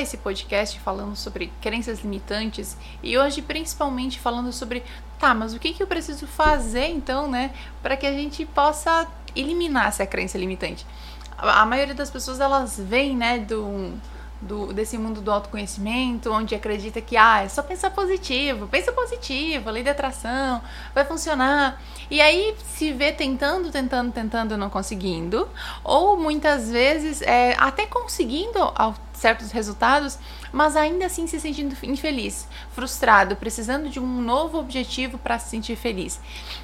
esse podcast falando sobre crenças limitantes e hoje principalmente falando sobre tá, mas o que, que eu preciso fazer então, né, para que a gente possa eliminar essa crença limitante. A, a maioria das pessoas elas vêm, né, do do, desse mundo do autoconhecimento, onde acredita que ah, é só pensar positivo, pensa positivo, lei da atração, vai funcionar. E aí se vê tentando, tentando, tentando, não conseguindo, ou muitas vezes é, até conseguindo certos resultados, mas ainda assim se sentindo infeliz, frustrado, precisando de um novo objetivo para se sentir feliz.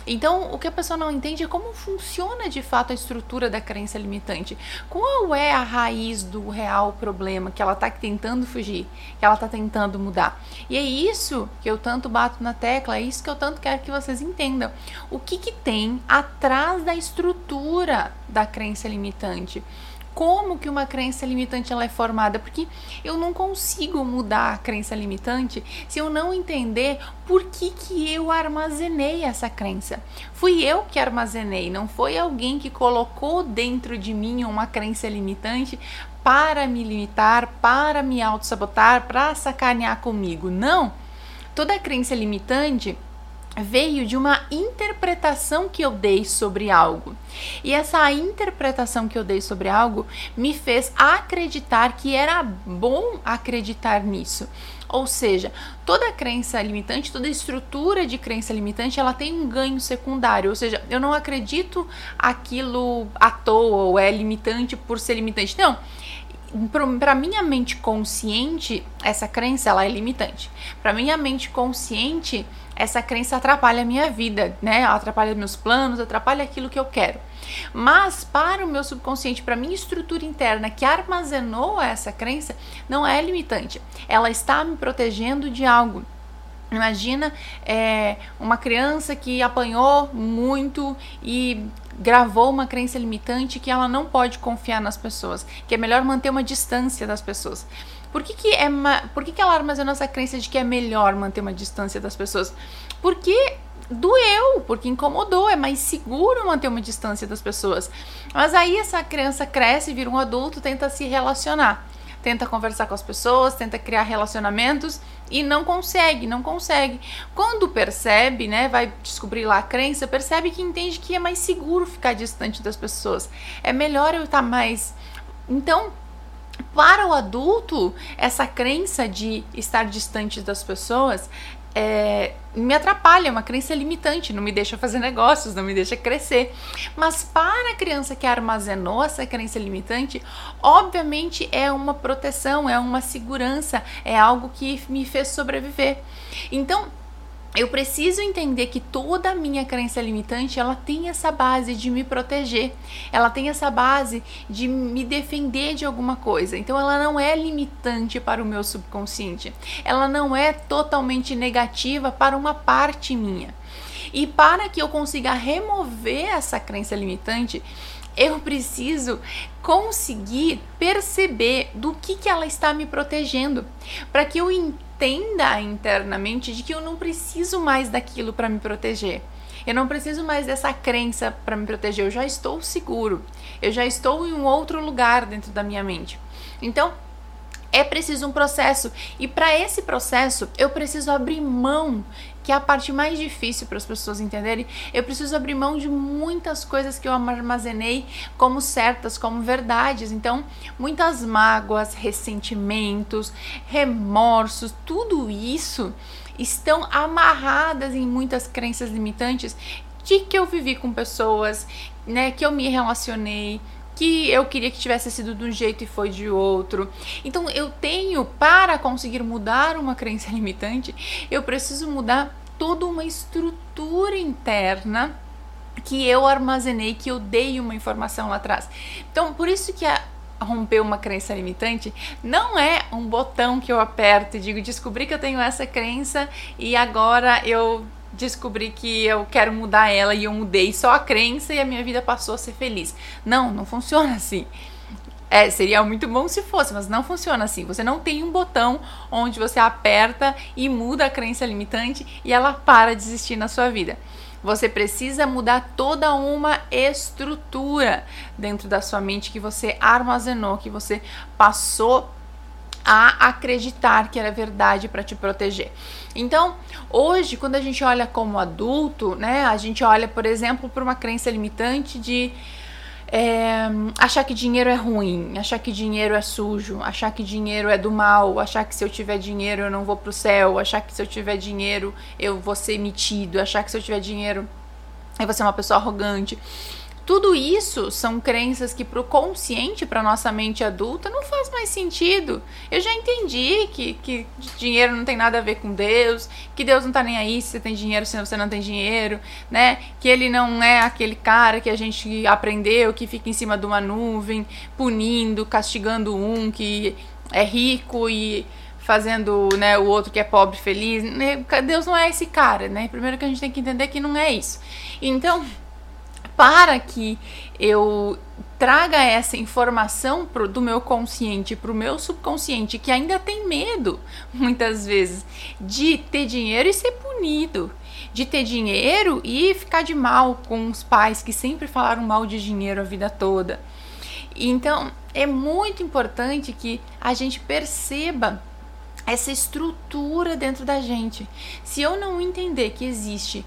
Então, o que a pessoa não entende é como funciona de fato a estrutura da crença limitante. Qual é a raiz do real problema que ela está tentando fugir, que ela está tentando mudar? E é isso que eu tanto bato na tecla, é isso que eu tanto quero que vocês entendam. O que, que tem atrás da estrutura da crença limitante? Como que uma crença limitante ela é formada, porque eu não consigo mudar a crença limitante se eu não entender por que, que eu armazenei essa crença. Fui eu que armazenei, não foi alguém que colocou dentro de mim uma crença limitante para me limitar, para me auto-sabotar, para sacanear comigo. Não! Toda crença limitante veio de uma interpretação que eu dei sobre algo. E essa interpretação que eu dei sobre algo me fez acreditar que era bom acreditar nisso. Ou seja, toda crença limitante, toda estrutura de crença limitante, ela tem um ganho secundário. Ou seja, eu não acredito aquilo à toa ou é limitante por ser limitante. Não para minha mente consciente, essa crença ela é limitante. Para minha mente consciente, essa crença atrapalha a minha vida, né? Atrapalha meus planos, atrapalha aquilo que eu quero. Mas para o meu subconsciente, para minha estrutura interna que armazenou essa crença, não é limitante. Ela está me protegendo de algo. Imagina é, uma criança que apanhou muito e gravou uma crença limitante que ela não pode confiar nas pessoas, que é melhor manter uma distância das pessoas. Por que, que, é por que, que ela armazenou essa crença de que é melhor manter uma distância das pessoas? Porque doeu, porque incomodou, é mais seguro manter uma distância das pessoas. Mas aí essa criança cresce, vira um adulto, tenta se relacionar, tenta conversar com as pessoas, tenta criar relacionamentos e não consegue, não consegue. Quando percebe, né, vai descobrir lá a crença, percebe que entende que é mais seguro ficar distante das pessoas. É melhor eu estar mais então, para o adulto, essa crença de estar distante das pessoas é, me atrapalha, é uma crença limitante, não me deixa fazer negócios, não me deixa crescer. Mas para a criança que armazenou essa crença limitante, obviamente é uma proteção, é uma segurança, é algo que me fez sobreviver. Então, eu preciso entender que toda a minha crença limitante, ela tem essa base de me proteger. Ela tem essa base de me defender de alguma coisa. Então ela não é limitante para o meu subconsciente. Ela não é totalmente negativa para uma parte minha. E para que eu consiga remover essa crença limitante, eu preciso conseguir perceber do que, que ela está me protegendo, para que eu entenda internamente de que eu não preciso mais daquilo para me proteger. Eu não preciso mais dessa crença para me proteger, eu já estou seguro. Eu já estou em um outro lugar dentro da minha mente. Então, é preciso um processo e para esse processo eu preciso abrir mão que é a parte mais difícil para as pessoas entenderem. Eu preciso abrir mão de muitas coisas que eu armazenei como certas, como verdades. Então, muitas mágoas, ressentimentos, remorsos, tudo isso estão amarradas em muitas crenças limitantes de que eu vivi com pessoas, né, que eu me relacionei, que eu queria que tivesse sido de um jeito e foi de outro. Então eu tenho para conseguir mudar uma crença limitante, eu preciso mudar toda uma estrutura interna que eu armazenei, que eu dei uma informação lá atrás. Então, por isso que a romper uma crença limitante não é um botão que eu aperto e digo descobri que eu tenho essa crença e agora eu descobri que eu quero mudar ela e eu mudei só a crença e a minha vida passou a ser feliz. Não, não funciona assim. É, seria muito bom se fosse, mas não funciona assim. Você não tem um botão onde você aperta e muda a crença limitante e ela para de existir na sua vida. Você precisa mudar toda uma estrutura dentro da sua mente que você armazenou, que você passou a acreditar que era verdade para te proteger. Então, hoje, quando a gente olha como adulto, né, a gente olha, por exemplo, para uma crença limitante de é, achar que dinheiro é ruim, achar que dinheiro é sujo, achar que dinheiro é do mal, achar que se eu tiver dinheiro eu não vou pro céu, achar que se eu tiver dinheiro eu vou ser metido, achar que se eu tiver dinheiro eu vou ser uma pessoa arrogante. Tudo isso são crenças que pro consciente, para nossa mente adulta, não faz mais sentido. Eu já entendi que, que dinheiro não tem nada a ver com Deus, que Deus não tá nem aí se você tem dinheiro, se você não tem dinheiro, né? Que ele não é aquele cara que a gente aprendeu, que fica em cima de uma nuvem, punindo, castigando um que é rico e fazendo né, o outro que é pobre feliz. Deus não é esse cara, né? Primeiro que a gente tem que entender que não é isso. Então, para que eu traga essa informação pro, do meu consciente para o meu subconsciente, que ainda tem medo, muitas vezes, de ter dinheiro e ser punido, de ter dinheiro e ficar de mal com os pais que sempre falaram mal de dinheiro a vida toda. Então, é muito importante que a gente perceba essa estrutura dentro da gente. Se eu não entender que existe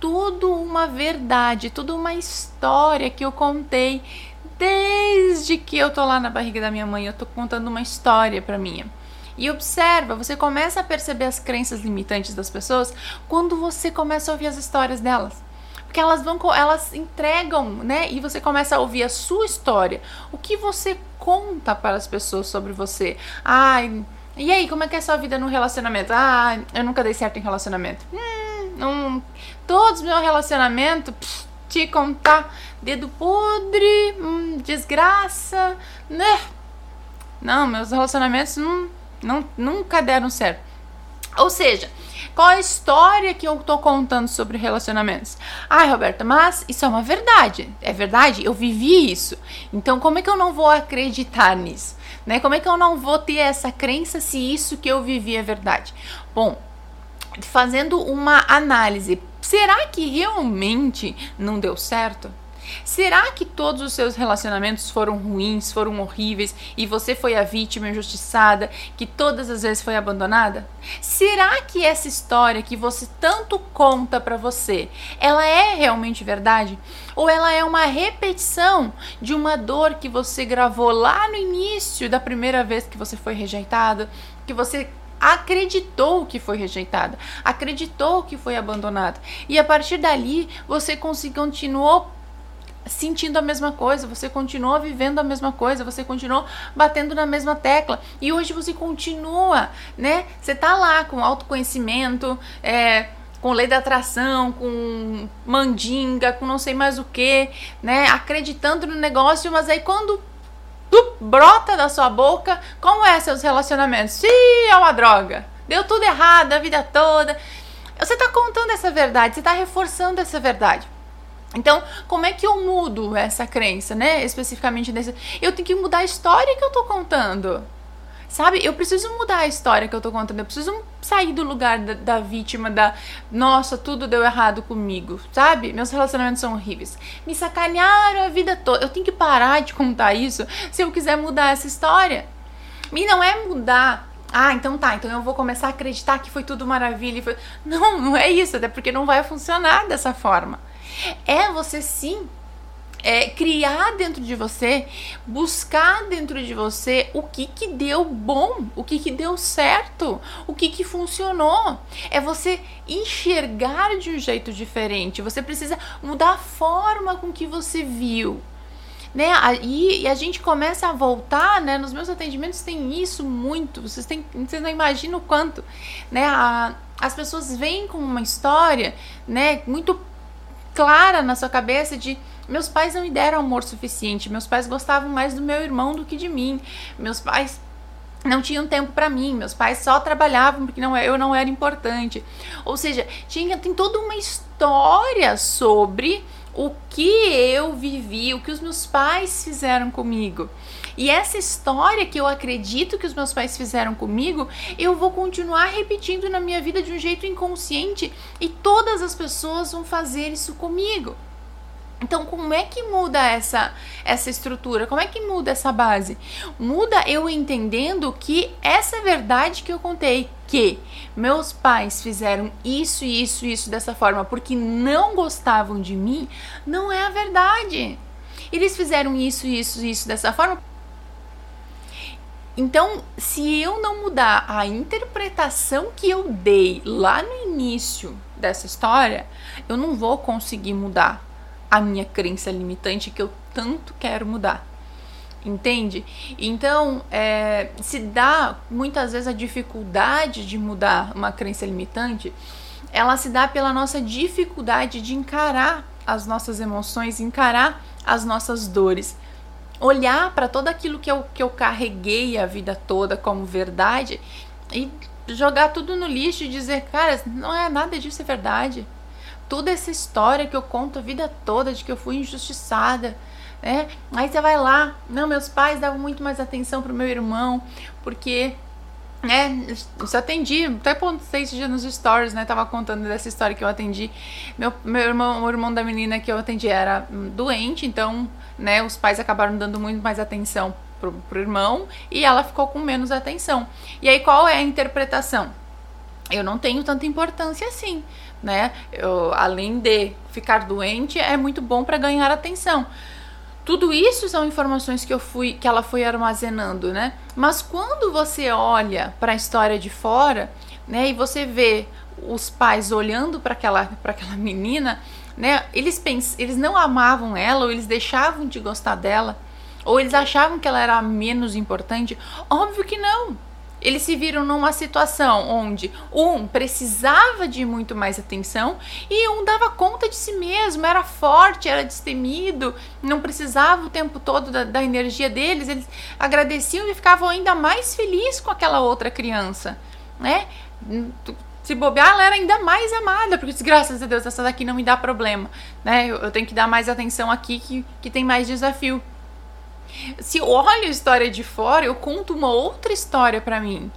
tudo uma verdade, tudo uma história que eu contei desde que eu tô lá na barriga da minha mãe, eu tô contando uma história para mim. E observa, você começa a perceber as crenças limitantes das pessoas quando você começa a ouvir as histórias delas. Porque elas vão, elas entregam, né? E você começa a ouvir a sua história. O que você conta para as pessoas sobre você? Ai, e aí, como é que é a sua vida no relacionamento? Ah, eu nunca dei certo em relacionamento. Hum, não, todos os meus relacionamentos, te contar, dedo podre, hum, desgraça, né? Não, meus relacionamentos não, não, nunca deram certo. Ou seja, qual a história que eu tô contando sobre relacionamentos? Ai, Roberta, mas isso é uma verdade. É verdade? Eu vivi isso. Então, como é que eu não vou acreditar nisso? Né? Como é que eu não vou ter essa crença se isso que eu vivi é verdade? Bom, fazendo uma análise, será que realmente não deu certo? Será que todos os seus relacionamentos foram ruins, foram horríveis e você foi a vítima injustiçada que todas as vezes foi abandonada? Será que essa história que você tanto conta para você, ela é realmente verdade? Ou ela é uma repetição de uma dor que você gravou lá no início da primeira vez que você foi rejeitado, que você acreditou que foi rejeitada, acreditou que foi abandonada. E a partir dali, você continuou sentindo a mesma coisa, você continua vivendo a mesma coisa, você continua batendo na mesma tecla e hoje você continua, né? Você tá lá com autoconhecimento, é, com lei da atração, com mandinga, com não sei mais o que, né? Acreditando no negócio, mas aí quando brota da sua boca, como é seus relacionamentos? Ih, é uma droga. Deu tudo errado a vida toda. Você tá contando essa verdade, você tá reforçando essa verdade. Então, como é que eu mudo essa crença, né? Especificamente nesse. Eu tenho que mudar a história que eu tô contando. Sabe? Eu preciso mudar a história que eu tô contando. Eu preciso sair do lugar da, da, vítima, da nossa, tudo deu errado comigo, sabe? Meus relacionamentos são horríveis. Me sacanearam a vida toda. Eu tenho que parar de contar isso se eu quiser mudar essa história. E não é mudar. Ah, então tá, então eu vou começar a acreditar que foi tudo maravilha. Foi... Não, não é isso, até porque não vai funcionar dessa forma. É você sim é, criar dentro de você, buscar dentro de você o que que deu bom, o que que deu certo, o que que funcionou. É você enxergar de um jeito diferente. Você precisa mudar a forma com que você viu. Né? E, e a gente começa a voltar, né? Nos meus atendimentos tem isso muito. Vocês, têm, vocês não imaginam o quanto, né? A, as pessoas vêm com uma história, né? Muito clara na sua cabeça de meus pais não me deram amor suficiente, meus pais gostavam mais do meu irmão do que de mim, meus pais não tinham tempo para mim, meus pais só trabalhavam porque não, eu não era importante. Ou seja, tinha, tem toda uma história sobre o que eu vivi, o que os meus pais fizeram comigo. E essa história que eu acredito que os meus pais fizeram comigo, eu vou continuar repetindo na minha vida de um jeito inconsciente e todas as pessoas vão fazer isso comigo. Então, como é que muda essa essa estrutura? Como é que muda essa base? Muda eu entendendo que essa verdade que eu contei, que meus pais fizeram isso, isso, isso dessa forma porque não gostavam de mim, não é a verdade. Eles fizeram isso, isso, isso dessa forma. Então, se eu não mudar a interpretação que eu dei lá no início dessa história, eu não vou conseguir mudar a minha crença limitante que eu tanto quero mudar. Entende? Então, é, se dá muitas vezes a dificuldade de mudar uma crença limitante, ela se dá pela nossa dificuldade de encarar as nossas emoções, encarar as nossas dores. Olhar para tudo aquilo que eu, que eu carreguei a vida toda como verdade e jogar tudo no lixo e dizer, cara, não é nada disso é verdade toda essa história que eu conto a vida toda de que eu fui injustiçada, né? Aí você vai lá, não, meus pais davam muito mais atenção pro meu irmão, porque né, eu atendi, até postei esse dia nos stories, né, tava contando dessa história que eu atendi, meu, meu irmão, o irmão da menina que eu atendi era doente, então, né, os pais acabaram dando muito mais atenção pro, pro irmão, e ela ficou com menos atenção, e aí qual é a interpretação? Eu não tenho tanta importância assim, né? Eu, além de ficar doente, é muito bom para ganhar atenção. Tudo isso são informações que eu fui, que ela foi armazenando, né? Mas quando você olha para a história de fora, né, e você vê os pais olhando para aquela, para aquela menina, né? Eles pens, eles não amavam ela ou eles deixavam de gostar dela, ou eles achavam que ela era menos importante? Óbvio que não eles se viram numa situação onde um precisava de muito mais atenção e um dava conta de si mesmo, era forte, era destemido, não precisava o tempo todo da, da energia deles, eles agradeciam e ficavam ainda mais felizes com aquela outra criança, né? Se bobear, ela era ainda mais amada, porque graças a Deus essa daqui não me dá problema, né? Eu, eu tenho que dar mais atenção aqui que, que tem mais desafio. Se eu olho a história de fora, eu conto uma outra história para mim.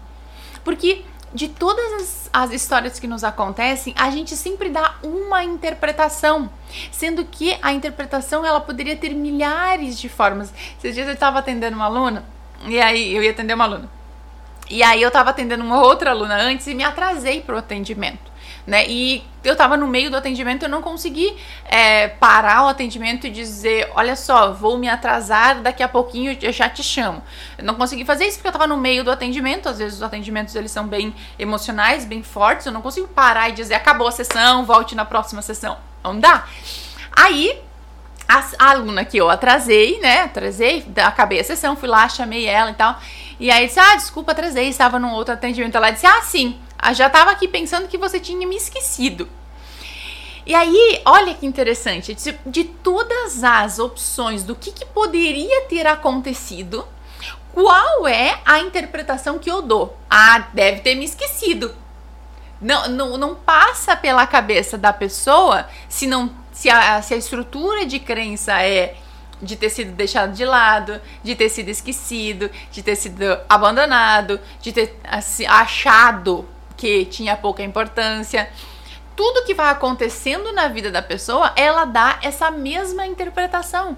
Porque de todas as, as, histórias que nos acontecem, a gente sempre dá uma interpretação, sendo que a interpretação ela poderia ter milhares de formas. Esses dias eu estava atendendo uma aluna, e aí eu ia atender uma aluna. E aí eu estava atendendo uma outra aluna antes e me atrasei pro atendimento né? E eu tava no meio do atendimento, eu não consegui é, parar o atendimento e dizer, olha só, vou me atrasar, daqui a pouquinho eu já te chamo. Eu não consegui fazer isso porque eu tava no meio do atendimento, às vezes os atendimentos eles são bem emocionais, bem fortes, eu não consigo parar e dizer, acabou a sessão, volte na próxima sessão. Não dá. Aí, a, aluna que eu atrasei, né, atrasei, acabei a sessão, fui lá, chamei ela e tal, e aí disse, ah, desculpa, atrasei, estava num outro atendimento. Ela disse, ah, sim, já estava aqui pensando que você tinha me esquecido. E aí, olha que interessante, de, de todas as opções do que, que poderia ter acontecido, qual é a interpretação que eu dou? Ah, deve ter me esquecido. Não, não, não passa pela cabeça da pessoa se não se a, se a estrutura de crença é de ter sido deixado de lado, de ter sido esquecido, de ter sido abandonado, de ter assim, achado que tinha pouca importância. Tudo que vai acontecendo na vida da pessoa, ela dá essa mesma interpretação.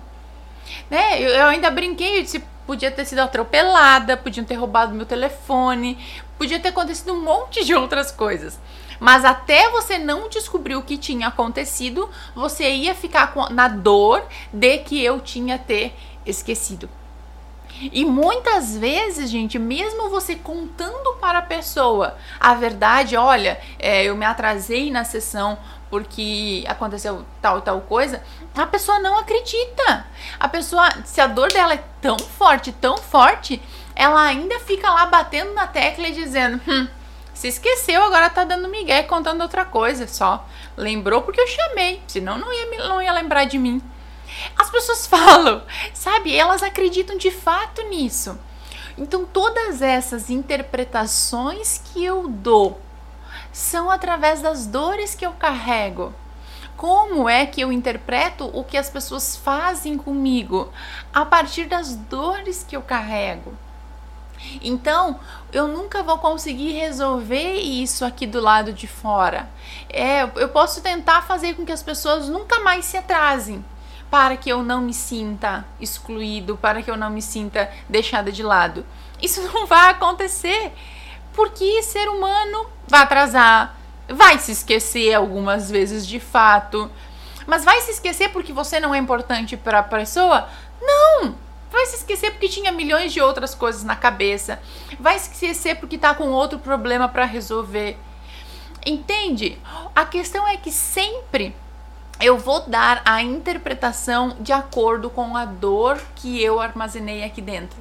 Né? Eu, eu ainda brinquei, eu disse, podia ter sido atropelada, podiam ter roubado meu telefone, podia ter acontecido um monte de outras coisas. Mas até você não descobrir o que tinha acontecido, você ia ficar na dor de que eu tinha ter esquecido. E muitas vezes, gente, mesmo você contando para a pessoa a verdade, olha, é, eu me atrasei na sessão porque aconteceu tal e tal coisa, a pessoa não acredita. A pessoa, se a dor dela é tão forte, tão forte, ela ainda fica lá batendo na tecla e dizendo: hum, se esqueceu, agora tá dando migué contando outra coisa só. Lembrou porque eu chamei, senão não ia, não ia lembrar de mim. As pessoas falam, sabe? Elas acreditam de fato nisso. Então, todas essas interpretações que eu dou são através das dores que eu carrego. Como é que eu interpreto o que as pessoas fazem comigo? A partir das dores que eu carrego. Então, eu nunca vou conseguir resolver isso aqui do lado de fora. É, eu posso tentar fazer com que as pessoas nunca mais se atrasem para que eu não me sinta excluído, para que eu não me sinta deixada de lado. Isso não vai acontecer, porque ser humano vai atrasar, vai se esquecer algumas vezes de fato. Mas vai se esquecer porque você não é importante para a pessoa? Não! Vai se esquecer porque tinha milhões de outras coisas na cabeça. Vai se esquecer porque tá com outro problema para resolver. Entende? A questão é que sempre eu vou dar a interpretação de acordo com a dor que eu armazenei aqui dentro.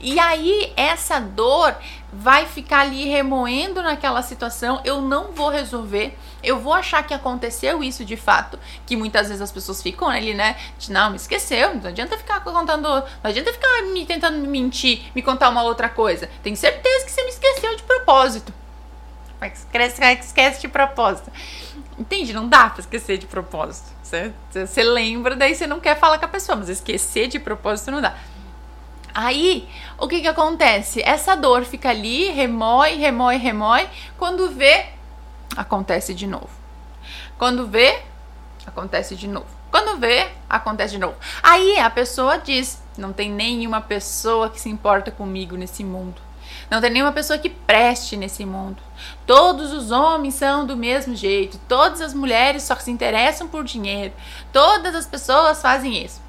E aí essa dor vai ficar ali remoendo naquela situação, eu não vou resolver, eu vou achar que aconteceu isso de fato, que muitas vezes as pessoas ficam ali, né? De, não, me esqueceu, não adianta ficar contando, não adianta ficar me tentando me mentir, me contar uma outra coisa. Tenho certeza que você me esqueceu de propósito. Esquece, esquece de propósito. Entende? Não dá pra esquecer de propósito. Você, lembra, daí você não quer falar com a pessoa, mas esquecer de propósito não dá. Aí, o que que acontece? Essa dor fica ali, remói, remói, remói. Quando vê, acontece de novo. Quando vê, acontece de novo. Quando vê, acontece de novo. Aí a pessoa diz: não tem nenhuma pessoa que se importa comigo nesse mundo. Não tem nenhuma pessoa que preste nesse mundo. Todos os homens são do mesmo jeito. Todas as mulheres só se interessam por dinheiro. Todas as pessoas fazem isso.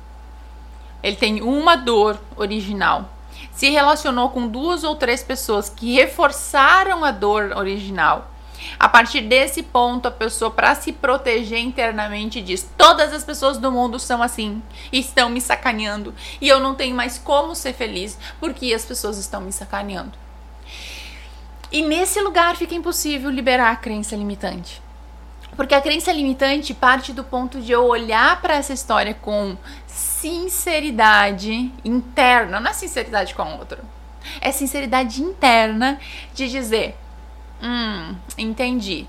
Ele tem uma dor original. Se relacionou com duas ou três pessoas que reforçaram a dor original. A partir desse ponto, a pessoa, para se proteger internamente, diz: Todas as pessoas do mundo são assim, estão me sacaneando, e eu não tenho mais como ser feliz porque as pessoas estão me sacaneando. E nesse lugar fica impossível liberar a crença limitante. Porque a crença limitante parte do ponto de eu olhar para essa história com sinceridade interna, não é sinceridade com o outro. É sinceridade interna de dizer: Hum, entendi.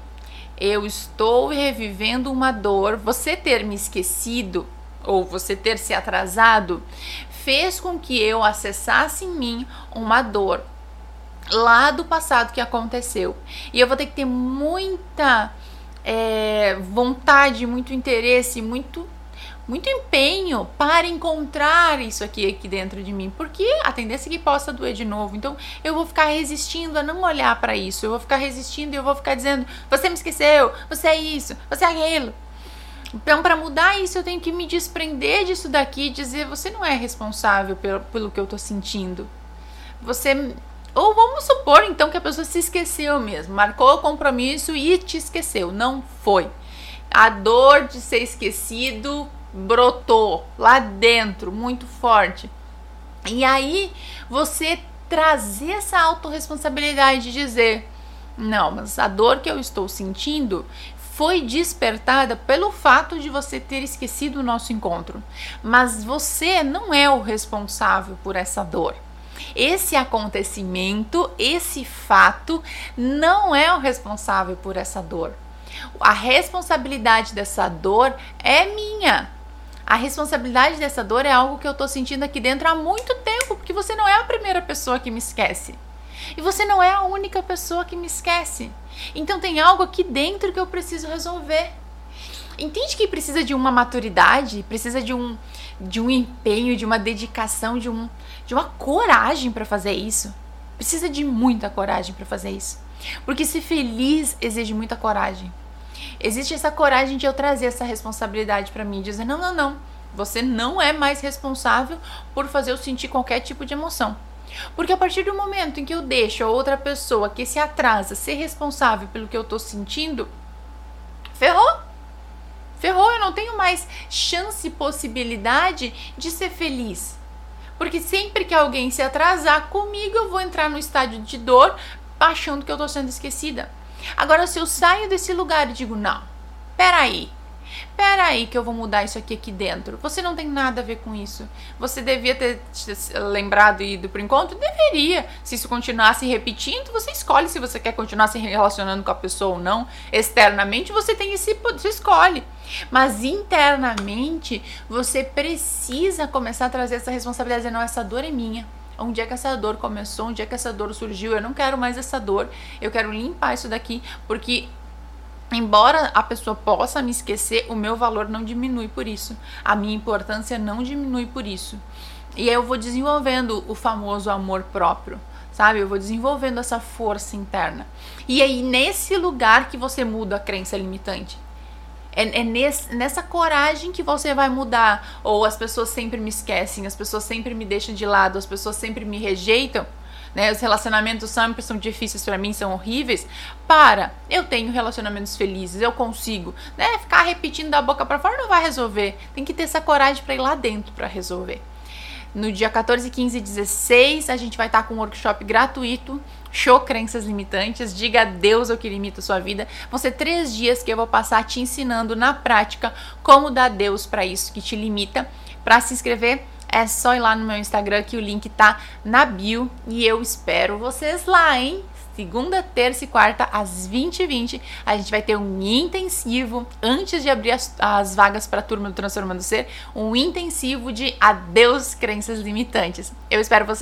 Eu estou revivendo uma dor. Você ter me esquecido ou você ter se atrasado fez com que eu acessasse em mim uma dor lá do passado que aconteceu. E eu vou ter que ter muita é, vontade, muito interesse, muito muito empenho para encontrar isso aqui aqui dentro de mim, porque a tendência é que possa doer de novo. Então, eu vou ficar resistindo a não olhar para isso. Eu vou ficar resistindo e eu vou ficar dizendo: "Você me esqueceu, você é isso, você é aquilo". Então, para mudar isso, eu tenho que me desprender disso daqui e dizer: "Você não é responsável pelo, pelo que eu tô sentindo". Você ou vamos supor então que a pessoa se esqueceu mesmo, marcou o compromisso e te esqueceu. Não foi. A dor de ser esquecido brotou lá dentro, muito forte. E aí você trazer essa autorresponsabilidade de dizer: não, mas a dor que eu estou sentindo foi despertada pelo fato de você ter esquecido o nosso encontro. Mas você não é o responsável por essa dor. Esse acontecimento, esse fato, não é o responsável por essa dor. A responsabilidade dessa dor é minha. A responsabilidade dessa dor é algo que eu tô sentindo aqui dentro há muito tempo, porque você não é a primeira pessoa que me esquece. E você não é a única pessoa que me esquece. Então tem algo aqui dentro que eu preciso resolver. Entende que precisa de uma maturidade, precisa de um, de um empenho, de uma dedicação, de, um, de uma coragem para fazer isso. Precisa de muita coragem para fazer isso. Porque ser feliz exige muita coragem. Existe essa coragem de eu trazer essa responsabilidade para mim, dizer: não, não, não, você não é mais responsável por fazer eu sentir qualquer tipo de emoção. Porque a partir do momento em que eu deixo a outra pessoa que se atrasa ser responsável pelo que eu tô sentindo, ferrou. Ferrou, eu não tenho mais chance possibilidade de ser feliz. Porque sempre que alguém se atrasar comigo, eu vou entrar no estádio de dor, achando que eu tô sendo esquecida. Agora, se eu saio desse lugar e digo, não, peraí, peraí que eu vou mudar isso aqui aqui dentro. Você não tem nada a ver com isso. Você devia ter lembrado e ido pro encontro? Deveria. Se isso continuar se repetindo, você escolhe se você quer continuar se relacionando com a pessoa ou não. Externamente, você tem esse você escolhe. Mas internamente, você precisa começar a trazer essa responsabilidade, dizer, não, essa dor é minha. Onde é que essa dor começou? Onde é que essa dor surgiu? Eu não quero mais essa dor. Eu quero limpar isso daqui, porque embora a pessoa possa me esquecer, o meu valor não diminui por isso. A minha importância não diminui por isso. E aí eu vou desenvolvendo o famoso amor próprio, sabe? Eu vou desenvolvendo essa força interna. E aí, nesse lugar que você muda a crença limitante. É, é nesse, nessa coragem que você vai mudar. Ou as pessoas sempre me esquecem, as pessoas sempre me deixam de lado, as pessoas sempre me rejeitam né? Os relacionamentos sempre são difíceis para mim, são horríveis. Para, eu tenho relacionamentos felizes, eu consigo, né? Ficar repetindo da boca para fora não vai resolver. Tem que ter essa coragem para ir lá dentro para resolver. No dia 14, 15 e 16, a gente vai estar com um workshop gratuito Show Crenças Limitantes, diga adeus ao que limita a sua vida. Vão ser três dias que eu vou passar te ensinando na prática como dar adeus para isso que te limita. Para se inscrever, é só ir lá no meu Instagram que o link tá na bio e eu espero vocês lá, hein? Segunda, terça e quarta, às 20h20, 20, a gente vai ter um intensivo, antes de abrir as, as vagas para a turma do Transformando Ser, um intensivo de adeus crenças limitantes. Eu espero vocês